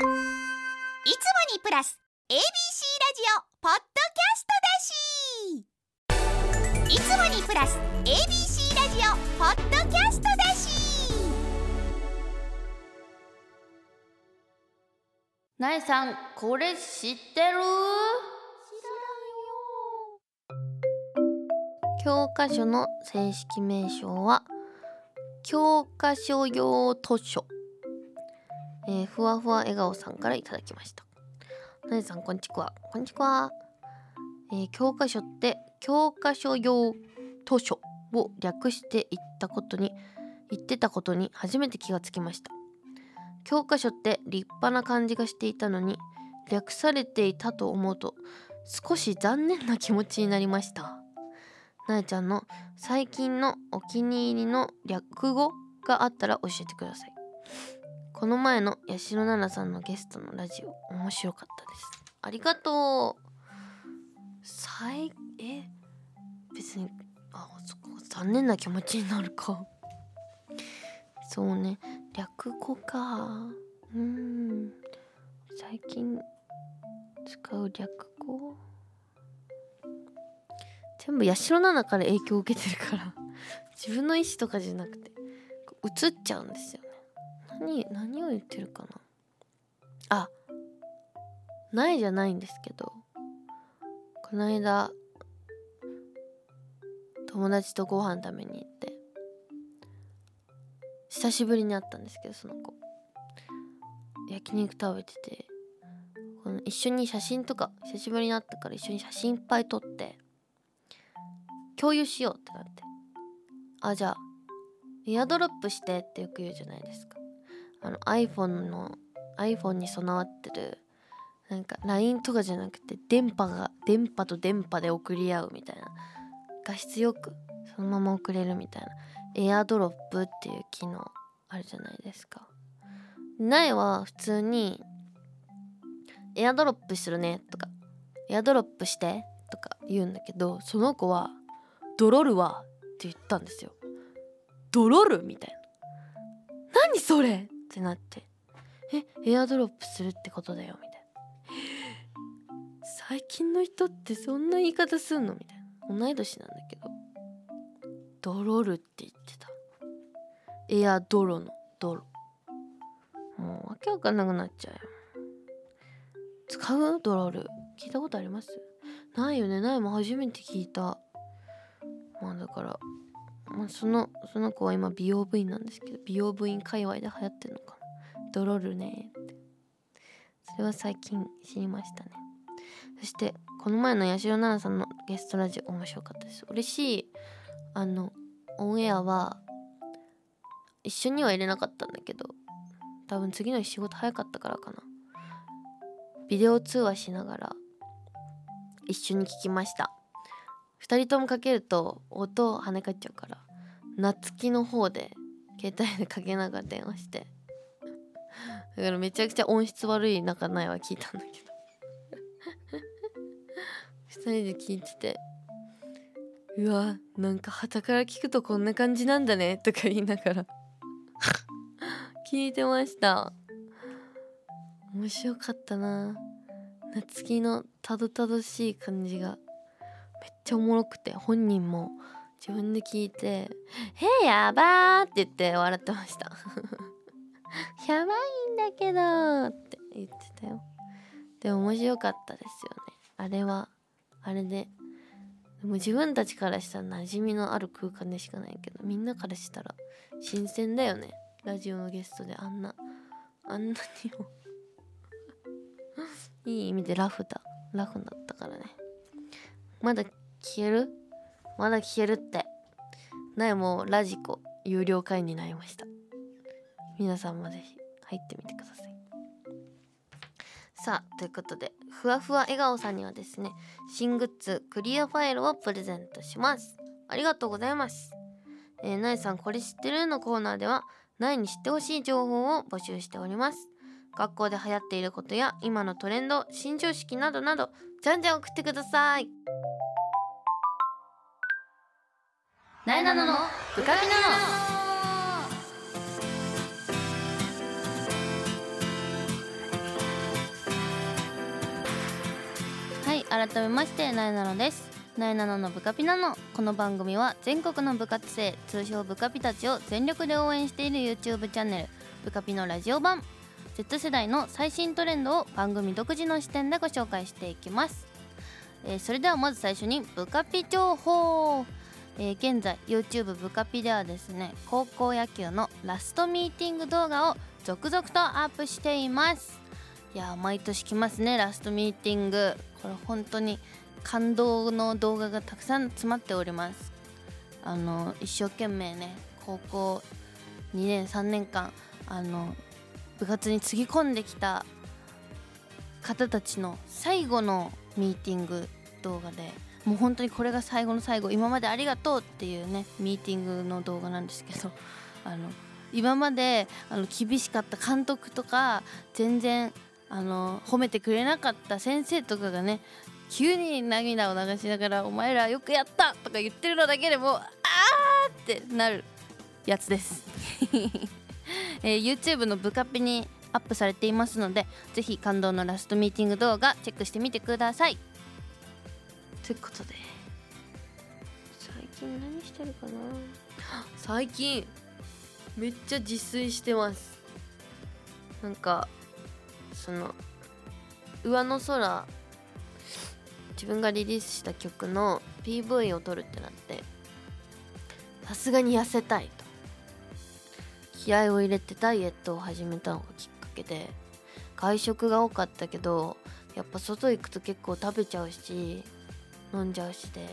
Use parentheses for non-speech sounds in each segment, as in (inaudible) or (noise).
いつもにプラス ABC ラジオポッドキャストだし。いつもにプラス ABC ラジオポッドキャストだし。なえさんこれ知ってる？教科書の正式名称は教科書用図書、えーふわふわ笑顔さんからいただきました。なえさんこんちくわ。こんちくわ、えー教科書って教科書用図書を略して言ったことに言ってたことに初めて気がつきました。教科書って立派な感じがしていたのに略されていたと思うと少し残念な気持ちになりました。なえちゃんの最近のお気に入りの略語があったら教えてください。この前の八代奈々さんのゲストのラジオ面白かったです。ありがとう。最え？別にあそこ残念な気持ちになるか。そうね。略語か。うん。最近使う略語？全部八代奈々から影響を受けてるから。自分の意思とかじゃなくて映っちゃうんですよね。何何を言ってるかな？あないじゃないんですけど。この間友達とご飯食べに行って久しぶりに会ったんですけどその子。焼肉食べててこの一緒に写真とか久しぶりに会ったから一緒に写真いっぱい撮って共有しようってなって。あじゃあエアドロップしてってよく言うじゃないですか。あの iPhone の iPhone に備わってるなんか LINE とかじゃなくて電波が電波と電波で送り合うみたいな画質よくそのまま送れるみたいな。エアドロップっていう機能あるじゃないですか。苗は普通にエアドロップするねとかエアドロップしてとか言うんだけどその子はドロるわって言ったんですよ。ドロるみたいな。何それってなってえエアドロップするってことだよみたいな最近の人ってそんな言い方すんの？みたいな。同い年なんだけどドロるって言ってた。エアドロのドロ。もうわけわかんなくなっちゃうよ。使う？ドロル聞いたことあります？ないよね。ないも初めて聞いた。まあだから、まあ、そのその子は今美容部員なんですけど美容部員界隈で流行ってるのかな。ドロールねって。それは最近知りましたね。そしてこの前の八代奈々さんのゲストラジオ面白かったです。嬉しい。あのオンエアは一緒には入れなかったんだけど多分次の日仕事早かったからかな。ビデオ通話しながら一緒に聞きました。2人ともかけると音跳ね返っちゃうから夏希の方で携帯でかけながら電話して。だからめちゃくちゃ音質悪い中ないは聞いたんだけど。(laughs) 2人で聞いててうわなんか旗から聞くとこんな感じなんだねとか言いながら。(laughs) 聞いてました。面白かったな。夏希のたどたどしい感じが。ちゃおもろくて本人も。自分で聞いて「へえやばー」って言って笑ってました (laughs) やばいんだけどって言ってたよ。でも面白かったですよね。あれはあれで。でも自分たちからしたら馴染みのある空間でしかないけどみんなからしたら新鮮だよね。ラジオのゲストで。あんなあんなにも。(laughs) いい意味でラフだ。ラフだったからね。まだ聞ける？まだ聞けるって。なえもうラジコ有料会員になりました。皆さんもぜひ入ってみてください。さあということでふわふわ笑顔さんにはですね新グッズクリアファイルをプレゼントします。ありがとうございます。えー、なえさんこれ知ってる？のコーナーではなえに知ってほしい情報を募集しております。学校で流行っていることや今のトレンド新常識などなどじゃんじゃん送ってください。なえなののブカミナのはい改めましてなえなのです。なえなののブカピナのこの番組は全国の部活生通称ブカピたちを全力で応援している YouTube チャンネルブカピのラジオ版 Z 世代の最新トレンドを番組独自の視点でご紹介していきます、えーそれではまず最初にブカピ情報。えー現在 YouTube ブカピではですね高校野球のラストミーティング動画を続々とアップしています。いや毎年来ますねラストミーティング。これ本当に感動の動画がたくさん詰まっております。あの一生懸命ね高校2年3年間あの部活につぎ込んできた方たちの最後のミーティング動画でもう本当にこれが最後の最後今までありがとうっていうねミーティングの動画なんですけど (laughs) あの今まであの厳しかった監督とか全然あの褒めてくれなかった先生とかがね急に涙を流しながら「お前らよくやった!」とか言ってるのだけでもあーってなるやつです、(laughs) えー YouTube のブカピにアップされていますのでぜひ感動のラストミーティング動画チェックしてみてくださいということで。最近何してるかな？最近めっちゃ自炊してます。なんかその上の空自分がリリースした曲の PV を撮るってなってさすがに痩せたいと。気合を入れてダイエットを始めたのがきっかけで外食が多かったけどやっぱ外行くと結構食べちゃうし飲んじゃうしで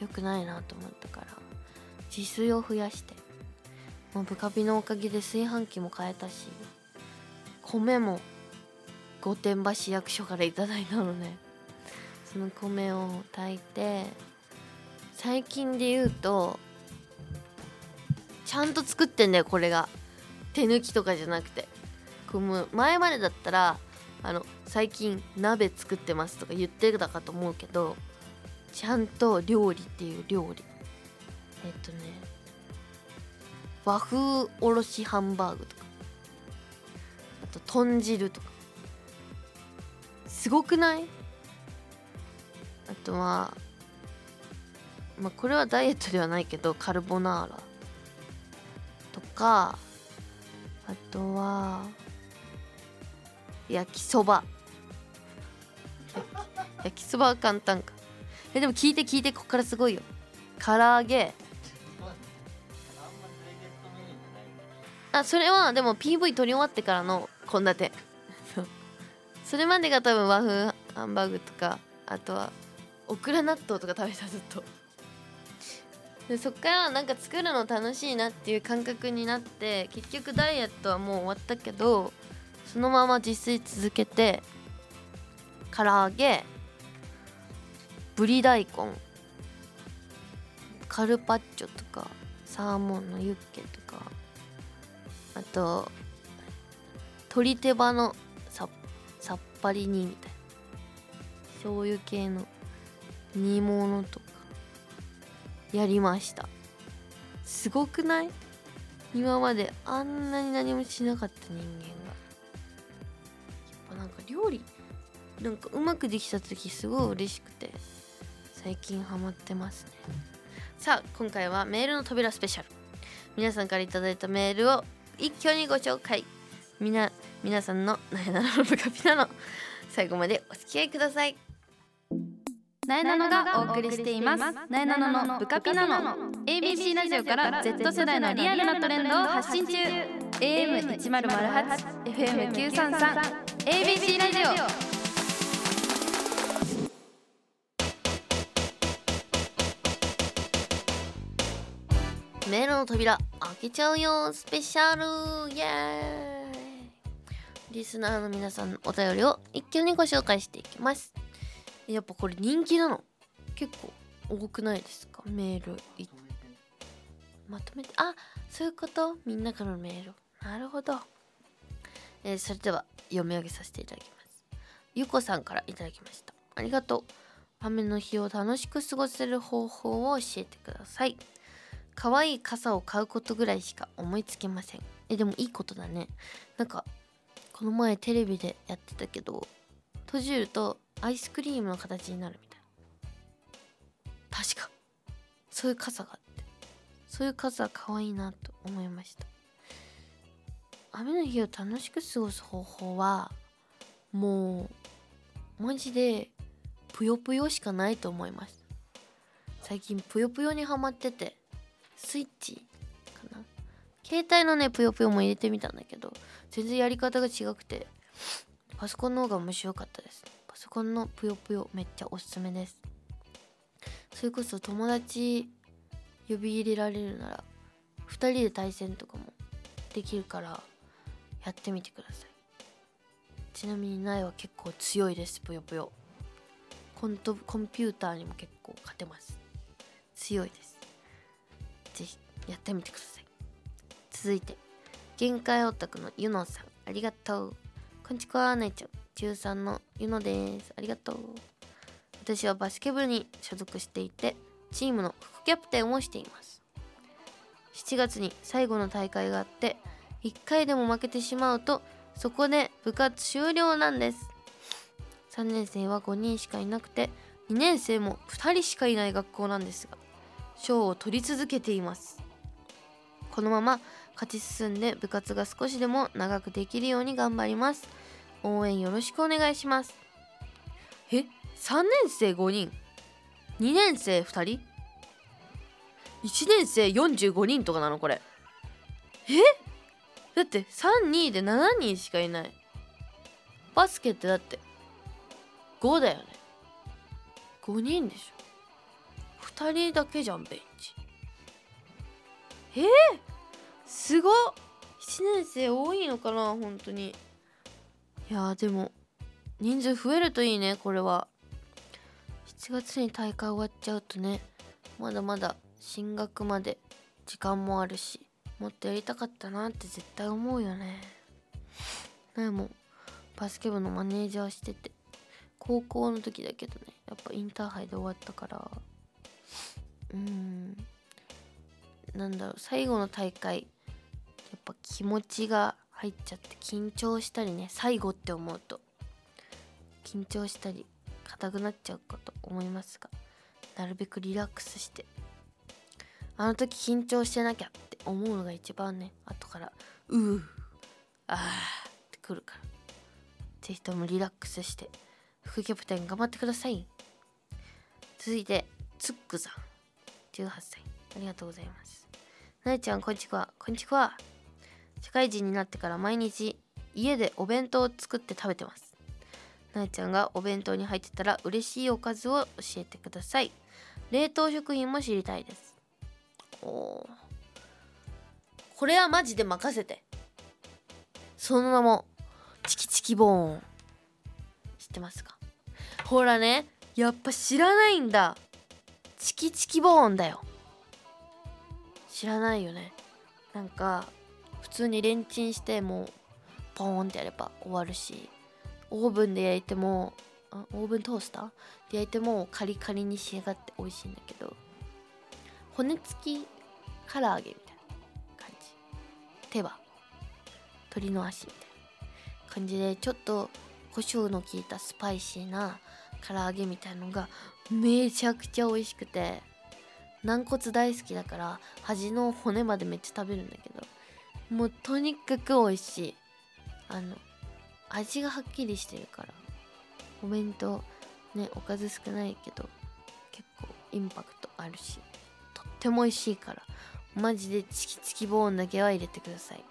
良くないなと思ったから自炊を増やしてもうブカビのおかげで炊飯器も買えたし米も御殿場市役所からいただいたのでその米を炊いて最近で言うとちゃんと作ってんだよこれが。手抜きとかじゃなくて。こう前までだったらあの最近鍋作ってますとか言ってたかと思うけどちゃんと料理っていう料理。えっとね和風おろしハンバーグとか。あと豚汁とか。すごくない？あとはまあこれはダイエットではないけどカルボナーラとか。あとは焼きそば。焼きそばは簡単か。えでも聞いて聞いてこっからすごいよ。唐揚げ。あそれはでも PV 撮り終わってからの献立。そう。それまでが多分和風ハンバーグとかあとはオクラ納豆とか食べたずっと。でそっからなんか作るの楽しいなっていう感覚になって結局ダイエットはもう終わったけどそのまま自炊続けて唐揚げぶり大根カルパッチョとかサーモンのユッケとかあと鶏手羽のささっぱり煮みたいな醤油系の煮物とかやりました。すごくない？今まであんなに何もしなかった人間が。やっぱなんか料理なんかうまくできた時すごい嬉しくて。最近ハマってますね。さあ今回はメールの扉スペシャル。皆さんからいただいたメールを一挙にご紹介。みな皆さんのなえなののブカピナの (laughs) 最後までお付き合いください。なえなのがお送りしています。なえなののブカピナの ABC ラジオから Z 世代のリアルなトレンドを発信中。AM1008 FM933 ABC ラジオ。メールの扉開けちゃうよスペシャル。イエーイ。リスナーの皆さんのお便りを一挙にご紹介していきます。やっぱこれ人気なの。結構多くないですか？メールい。まとめて。あそういうこと？みんなからのメール。なるほど、えーそれでは読み上げさせていただきます。ゆこさんからいただきました。ありがとう。雨の日を楽しく過ごせる方法を教えてください。可愛い傘を買うことぐらいしか思いつきません。えでもいいことだね。なんかこの前テレビでやってたけど閉じるとアイスクリームの形になるみたいな。確か。そういう傘があって。そういう傘可愛いなと思いました。雨の日を楽しく過ごす方法はもうマジでぷよぷよしかないと思います。最近ぷよぷよにハマってて。スイッチかな。携帯のねぷよぷよも入れてみたんだけど全然やり方が違くてパソコンの方が面白かったです。パソコンのぷよぷよめっちゃおすすめです。それこそ友達呼び入れられるなら2人で対戦とかもできるからやってみてください。ちなみに苗は結構強いですぷよぷよ。コントコンピューターにも結構勝てます。強いです。やってみてください。続いて限界オタクのゆのさん。ありがとう。こんちくわ姉ちゃん。中3のゆのです。ありがとう。私はバスケ部に所属していてチームの副キャプテンをしています。7月に最後の大会があって1回でも負けてしまうとそこで部活終了なんです。3年生は5人しかいなくて2年生も2人しかいない学校なんですが賞を取り続けています。このまま勝ち進んで部活が少しでも長くできるように頑張ります。応援よろしくお願いします。え3年生5人？2年生2人？1年生45人とかなのこれ。え？だって32で7人しかいない。バスケってだって5だよね。5人でしょ。2人だけじゃんベンチ。えー、すごっ。1年生多いのかな本当に。いやでも人数増えるといいねこれは。7月に大会終わっちゃうとねまだまだ進学まで時間もあるしもっとやりたかったなって絶対思うよね。でもバスケ部のマネージャーしてて高校の時だけどねやっぱインターハイで終わったから。うん。なんだろう最後の大会やっぱ気持ちが入っちゃって緊張したりね最後って思うと緊張したり硬くなっちゃうかと思いますがなるべくリラックスしてあの時緊張してなきゃって思うのが一番ね後からうーあーってくるから是非ともリラックスして副キャプテン頑張ってください。続いてツックさん18歳ありがとうございます。なえちゃんこんちくわ。こんにちくわ。社会人になってから毎日家でお弁当を作って食べてます。なえちゃんがお弁当に入ってたら嬉しいおかずを教えてください。冷凍食品も知りたいです。おー。これはマジで任せて。その名もチキチキボーン。知ってますか？ほらねやっぱ知らないんだ。チキチキボーンだよ。知らないよね。なんか普通にレンチンしてもうポーンってやれば終わるしオーブンで焼いてもオーブントースター？で焼いてもカリカリに仕上がって美味しいんだけど骨付き唐揚げみたいな感じ。手は鶏の足みたいな感じでちょっと胡椒の効いたスパイシーな唐揚げみたいのがめちゃくちゃ美味しくて。軟骨大好きだから端の骨までめっちゃ食べるんだけどもうとにかく美味しい。あの味がはっきりしてるからお弁当ねおかず少ないけど結構インパクトあるしとっても美味しいからマジでチキチキボーンだけは入れてください。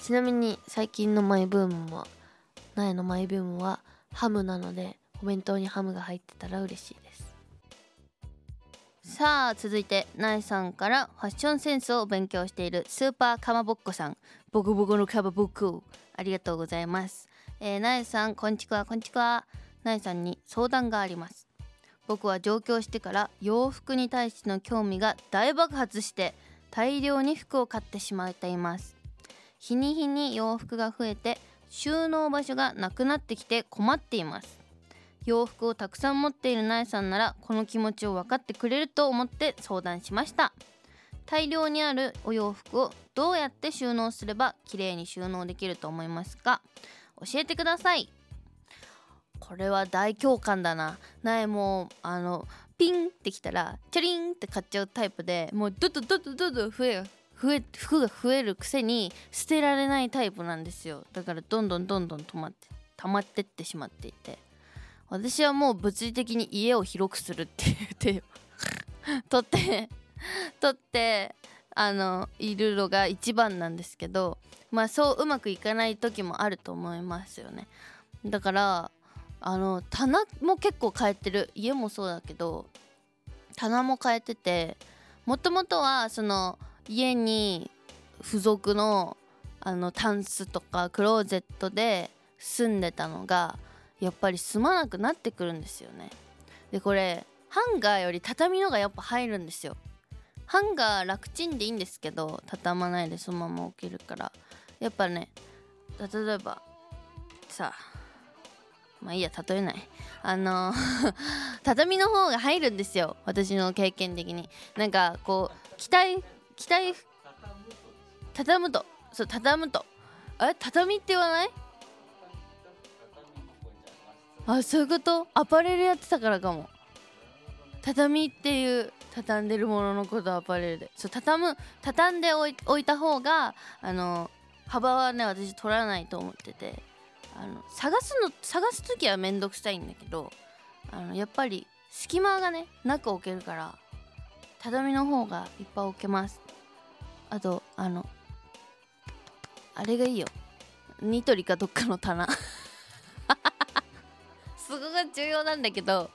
ちなみに最近のマイブームは苗のマイブームはハムなのでお弁当にハムが入ってたら嬉しいです。さあ続いてナイさんからファッションセンスを勉強しているスーパーかまぼっこさん。ボコボコのかまぼっこ。ありがとうございます。えー、ナイさんこんちくわこんちくわナイさんに相談があります。僕は上京してから洋服に対しての興味が大爆発して大量に服を買ってしまっています。日に日に洋服が増えて収納場所がなくなってきて困っています。洋服をたくさん持っているナイさんならこの気持ちを分かってくれると思って相談しました。大量にあるお洋服をどうやって収納すれば綺麗に収納できると思いますか？教えてください。これは大共感だな。苗もあのピンってきたらチャリンって買っちゃうタイプでもうどんどんどんどんどんどん増え増え服が増えるくせに捨てられないタイプなんですよ。だからどんどんどんどん止まって溜まってってしまっていて。私はもう物理的に家を広くするっていう手を取って取ってあのいるのが一番なんですけどまあそううまくいかない時もあると思いますよね。だからあの棚も結構変えてる。家もそうだけど棚も変えててもともとはその家に付属のあのタンスとかクローゼットで住んでたのがやっぱり住まなくなってくるんですよね。でこれハンガーより畳のがやっぱ入るんですよ。ハンガー楽ちんでいいんですけど畳まないでそのまま置けるから。やっぱね例えばさまあいいや例えない。あの (laughs) 畳の方が入るんですよ。私の経験的に。なんかこう期待期待畳むと。そう畳むと。え畳って言わない？あそういうこと？アパレルやってたからかも。畳っていう畳んでるもののことアパレルで。そう畳む畳んでおい置いた方があの幅はね私取らないと思ってて。あの探すの探す時はめんどくさいんだけどあのやっぱり隙間がねなく置けるから畳の方がいっぱい置けます。あとあのあれがいいよ。ニトリかどっかの棚。そこが重要なんだけど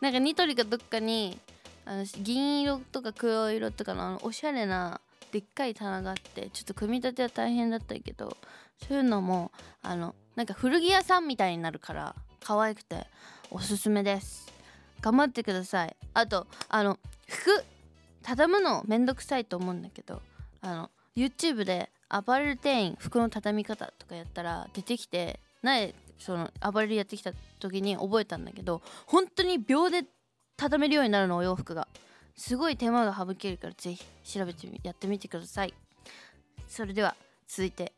なんかニトリかどっかにあの銀色とか黒色とかのあのおしゃれなでっかい棚があってちょっと組み立ては大変だったけどそういうのもあのなんか古着屋さんみたいになるから可愛くておすすめです。頑張ってください。あとあの服畳むのめんどくさいと思うんだけどあの YouTube でアパレル店員服の畳み方とかやったら出てきて前そのアパレルやってきた時に覚えたんだけど本当に秒で畳めるようになるのお洋服が。すごい手間が省けるからぜひ調べてやってみてください。それでは続いて。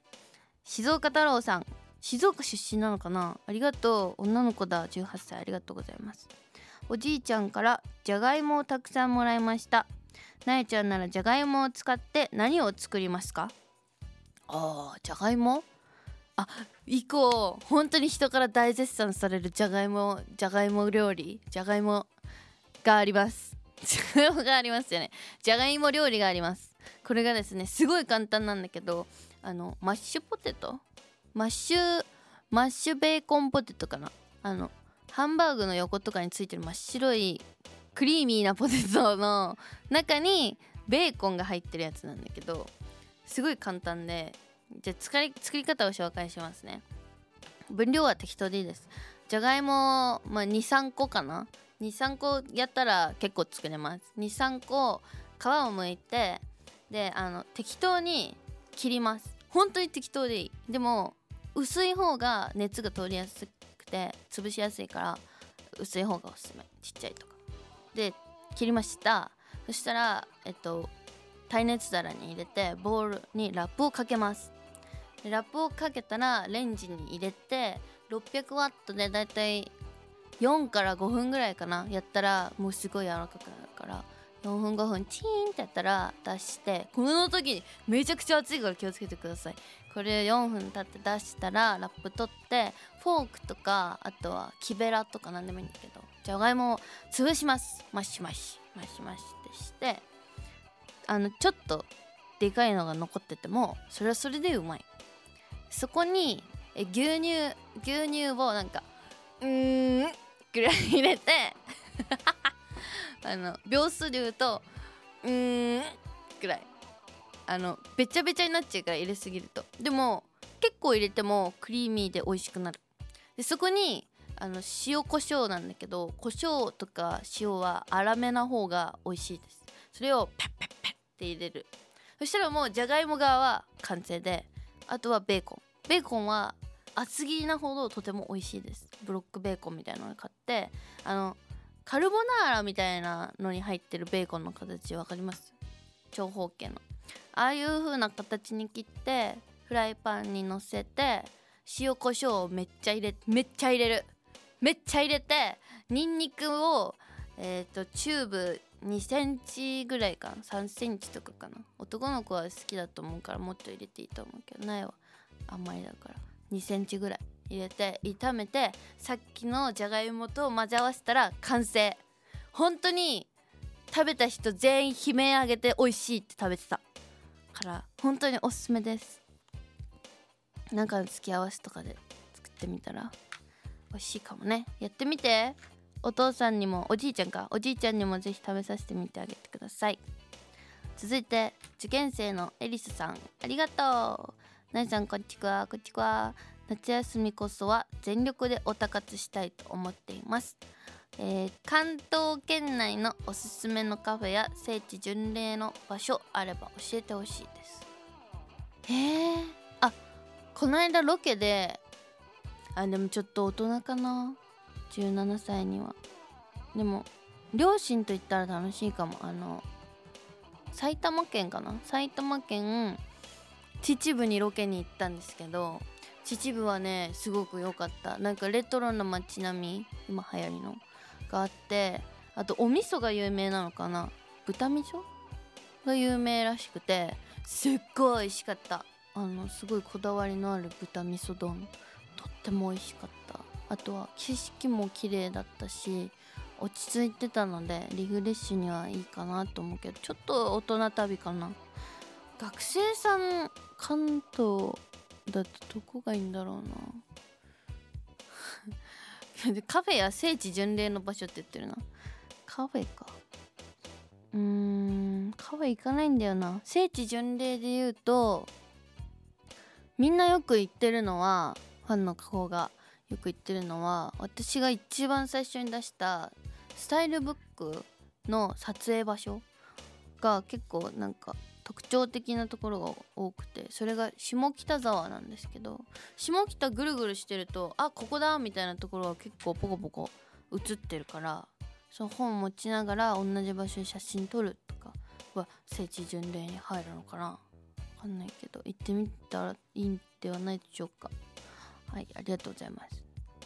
静岡太郎さん。静岡出身なのかな？ありがとう。女の子だ。18歳ありがとうございます。おじいちゃんからじゃがいもをたくさんもらいました。なえちゃんならじゃがいもを使って何を作りますか？あーじゃがいも？あ以降本当に人から大絶賛されるじゃがいもじゃがいも料理じゃがいもがあります。じゃがいもがありますよね。じゃがいも料理があります。これがですねすごい簡単なんだけどあのマッシュポテト？マッシュマッシュベーコンポテトかな？あのハンバーグの横とかについてる真っ白いクリーミーなポテトの中にベーコンが入ってるやつなんだけどすごい簡単でじゃあ作り作り方を紹介しますね。分量は適当でいいです。じゃがいも、まあ、23個かな。23個やったら結構作れます。23個皮を剥いてであの適当に切ります。本当に適当でいい。でも薄い方が熱が通りやすくて潰しやすいから薄い方がおすすめ。ちっちゃいとか。で切りました。そしたらえっと耐熱皿に入れてボウルにラップをかけます。ラップをかけたらレンジに入れて600ワットでだいたい4から5分ぐらいかなやったらもうすごい柔らかくなるから4分5分チーンってやったら出してこの時にめちゃくちゃ熱いから気をつけてください。これ4分経って出したらラップ取ってフォークとかあとは木べらとか何でもいいんだけどじゃがいもを潰します。マシマシマシマシってしてあのちょっとでかいのが残っててもそれはそれでうまい。そこにえ牛乳牛乳をなんかうーんぐらい入れてあの秒数で言うとうーんぐらい。あのべちゃべちゃになっちゃうから入れすぎると。でも結構入れてもクリーミーで美味しくなる。でそこにあの塩コショウなんだけどコショウとか塩は粗めな方が美味しいです。それをペッペッペッって入れる。そしたらもうじゃがいも側は完成であとはベーコン。ベーコンは厚切りなほどとても美味しいです。ブロックベーコンみたいなのを買ってあのカルボナーラみたいなのに入ってるベーコンの形わかります？長方形の。ああいう風な形に切ってフライパンにのせて塩コショウをめっちゃ入れめっちゃ入れる。めっちゃ入れてニンニクをえっ、とチューブ2センチぐらいかな。3センチとかかな。男の子は好きだと思うからもっと入れていいと思うけど苗は甘いだから。2センチぐらい入れて炒めてさっきのじゃがいもと混ぜ合わせたら完成。本当に食べた人全員悲鳴上げて美味しいって食べてた。から本当におすすめです。なんかの付き合わせとかで作ってみたら美味しいかもね。やってみて。お父さんにもおじいちゃんかおじいちゃんにもぜひ食べさせてみてあげてください。続いて受験生のエリスさん。ありがとう。なえさんこんちはこんちは夏休みこそは全力でおたかつしたいと思っています、えー関東圏内のおすすめのカフェや聖地巡礼の場所あれば教えてほしいです。へえあこの間ロケであでもちょっと大人かな。17歳には。でも両親と行ったら楽しいかも。あの埼玉県かな？埼玉県秩父にロケに行ったんですけど秩父はねすごく良かった。なんかレトロな街並み今流行りのがあってあとお味噌が有名なのかな？豚味噌？が有名らしくてすっごい美味しかった。あのすごいこだわりのある豚味噌丼。とっても美味しかった。あとは景色も綺麗だったし落ち着いてたのでリフレッシュにはいいかなと思うけどちょっと大人旅かな。学生さん関東だとどこがいいんだろうな。(laughs) カフェや聖地巡礼の場所って言ってるな。カフェか。うーんカフェ行かないんだよな。聖地巡礼で言うとみんなよく行ってるのはファンの子が。よく行ってるのは私が一番最初に出したスタイルブックの撮影場所が結構なんか特徴的なところが多くてそれが下北沢なんですけど下北ぐるぐるしてるとあここだみたいなところが結構ポコポコ映ってるからその本持ちながら同じ場所に写真撮るとかは聖地巡礼に入るのかなわかんないけど行ってみたらいいんではないでしょうか。はいありがとうございます。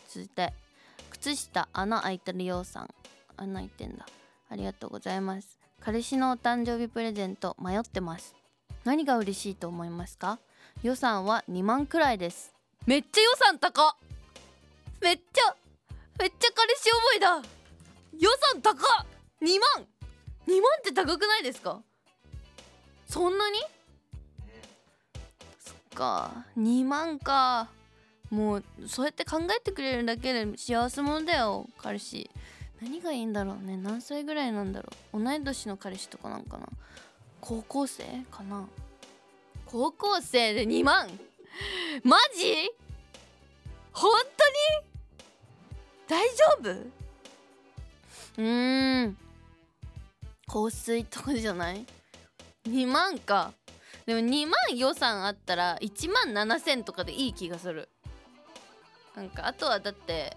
続いて靴下穴開いてるようさん。穴開いてんだ。ありがとうございます。彼氏のお誕生日プレゼント迷ってます。何が嬉しいと思いますか？予算は2万くらいです。めっちゃ予算高っ。めっちゃめっちゃ彼氏思いだ。予算高っ。2万。2万って高くないですか？そんなに？そっか。2万かもうそうやって考えてくれるだけで幸せ者だよ彼氏。何がいいんだろうね。何歳ぐらいなんだろう。同い年の彼氏とかなんかな。高校生かな。高校生で2万。マジ？本当に？大丈夫？うーん。香水とかじゃない？2万か。でも2万予算あったら1万7000とかでいい気がする。なんかあとはだって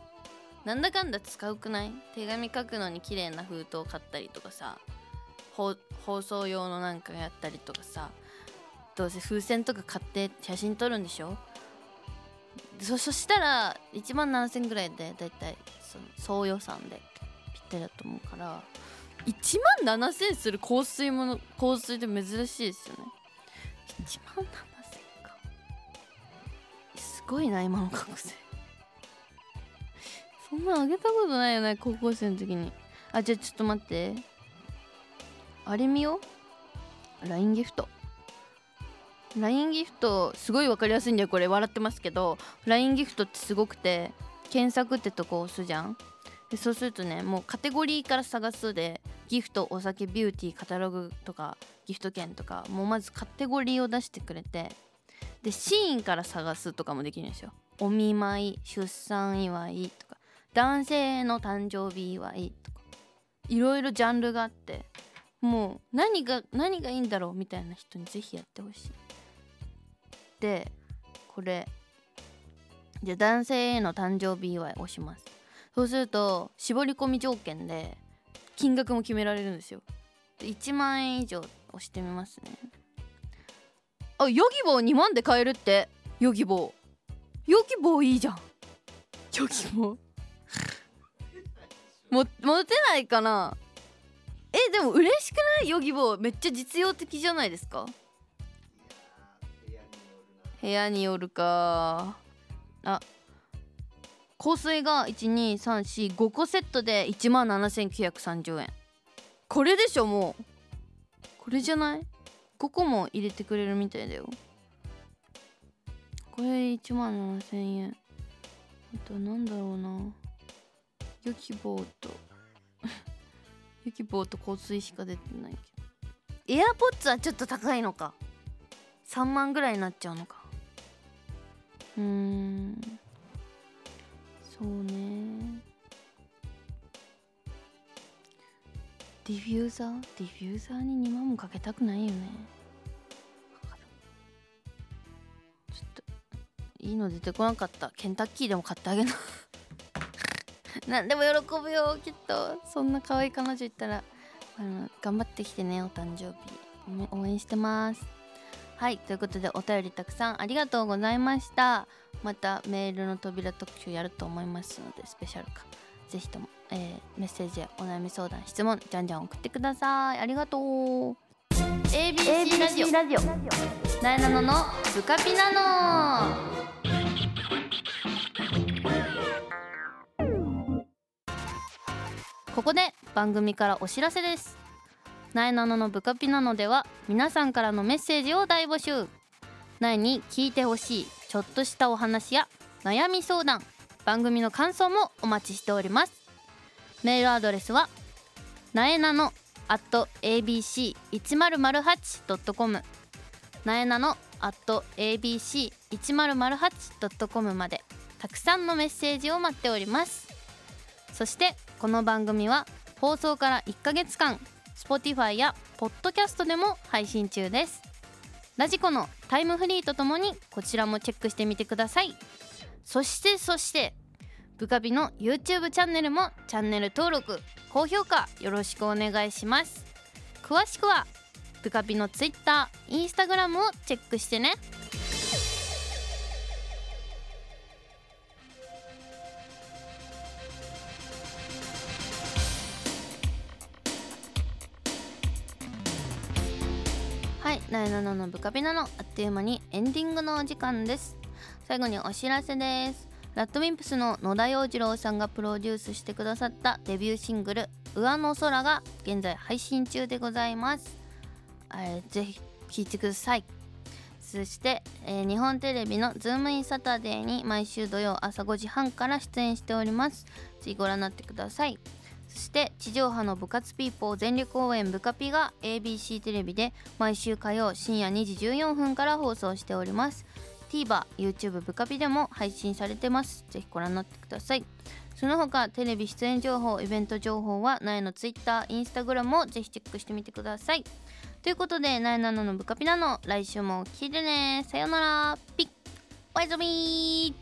なんだかんだ使うくない？手紙書くのに綺麗な封筒買ったりとかさ放送用のなんかやったりとかさどうせ風船とか買って写真撮るんでしょ？そそしたら1万7000ぐらいでだいたいその総予算でぴったりだと思うから1万7000する香水もの香水って珍しいですよね。1万7000か。すごいな今の学生。んなあげたことないよね高校生の時に。あじゃあちょっと待って。あれ見よ LINE ギフト。LINE ギフトすごい分かりやすいんだよこれ。笑ってますけど。LINE ギフトってすごくて検索ってとこ押すじゃん。でそうするとねもうカテゴリーから探すでギフトお酒ビューティーカタログとかギフト券とかもうまずカテゴリーを出してくれて。でシーンから探すとかもできるんですよ。お見舞い出産祝いと男性の誕生日祝いとかいろいろジャンルがあってもう何が何がいいんだろうみたいな人にぜひやってほしい。でこれじゃあ男性への誕生日祝い押します。そうすると絞り込み条件で金額も決められるんですよ。で1万円以上押してみますね。あヨギボー2万で買えるって。ヨギボー。ヨギボーいいじゃん。ヨギボー。もモテないかな？えでも嬉しくない？ヨギボー。めっちゃ実用的じゃないですか？部屋によるか。あ香水が12345個セットで1万7930円。これでしょもう。これじゃない？5個も入れてくれるみたいだよ。これ1万7000円。あとなんだろうな。ヨギボーとヨギボーと香水しか出てないけど。エアポッツはちょっと高いのか。3万ぐらいになっちゃうのか。うーん。そうね。ディフューザー？ディフューザーに2万もかけたくないよね。ちょっといいの出てこなかった。ケンタッキーでも買ってあげな。何でも喜ぶよ。きっとそんな可愛い彼女いたらあの頑張ってきてねお誕生日。応援してます。はいということでお便りたくさんありがとうございました。またメールの扉特集やると思いますのでスペシャルかぜひとも、えーメッセージやお悩み相談質問じゃんじゃん送ってください。ありがとう。ABC ラジオラジオ。なえなののブカピナノ。ここで番組からお知らせです。なえなののブカピナノでは皆さんからのメッセージを大募集。なえに聞いてほしいちょっとしたお話や悩み相談番組の感想もお待ちしております。メールアドレスはなえなの at abc1008.com なえなの at abc1008.com までたくさんのメッセージを待っております。そしてこの番組は放送から1ヶ月間 Spotify や Podcast でも配信中です。ラジコのタイムフリーとともにこちらもチェックしてみてください。そしてそしてブカビの YouTube チャンネルもチャンネル登録高評価よろしくお願いします。詳しくはブカビの Twitter、Instagram をチェックしてね。なえなののブカピなのあっという間にエンディングのお時間です。最後にお知らせです。 RADWIMPS の野田洋次郎さんがプロデュースしてくださったデビューシングル「上の空」が現在配信中でございます、ぜひ聴いてください。そして、えー日本テレビの「ズームインサタデー」に毎週土曜朝5時半から出演しております。ぜひご覧になってください。して地上波の部活ピーポー全力応援ブカピが ABC テレビで毎週火曜深夜2時14分から放送しております。TVer、YouTube ブカピでも配信されてます。ぜひご覧になってください。その他テレビ出演情報イベント情報はなえの Twitter、Instagram をぜひチェックしてみてください。ということでなえなののブカピなの来週も聞いてね。さよなら。ピッ。おやすみ。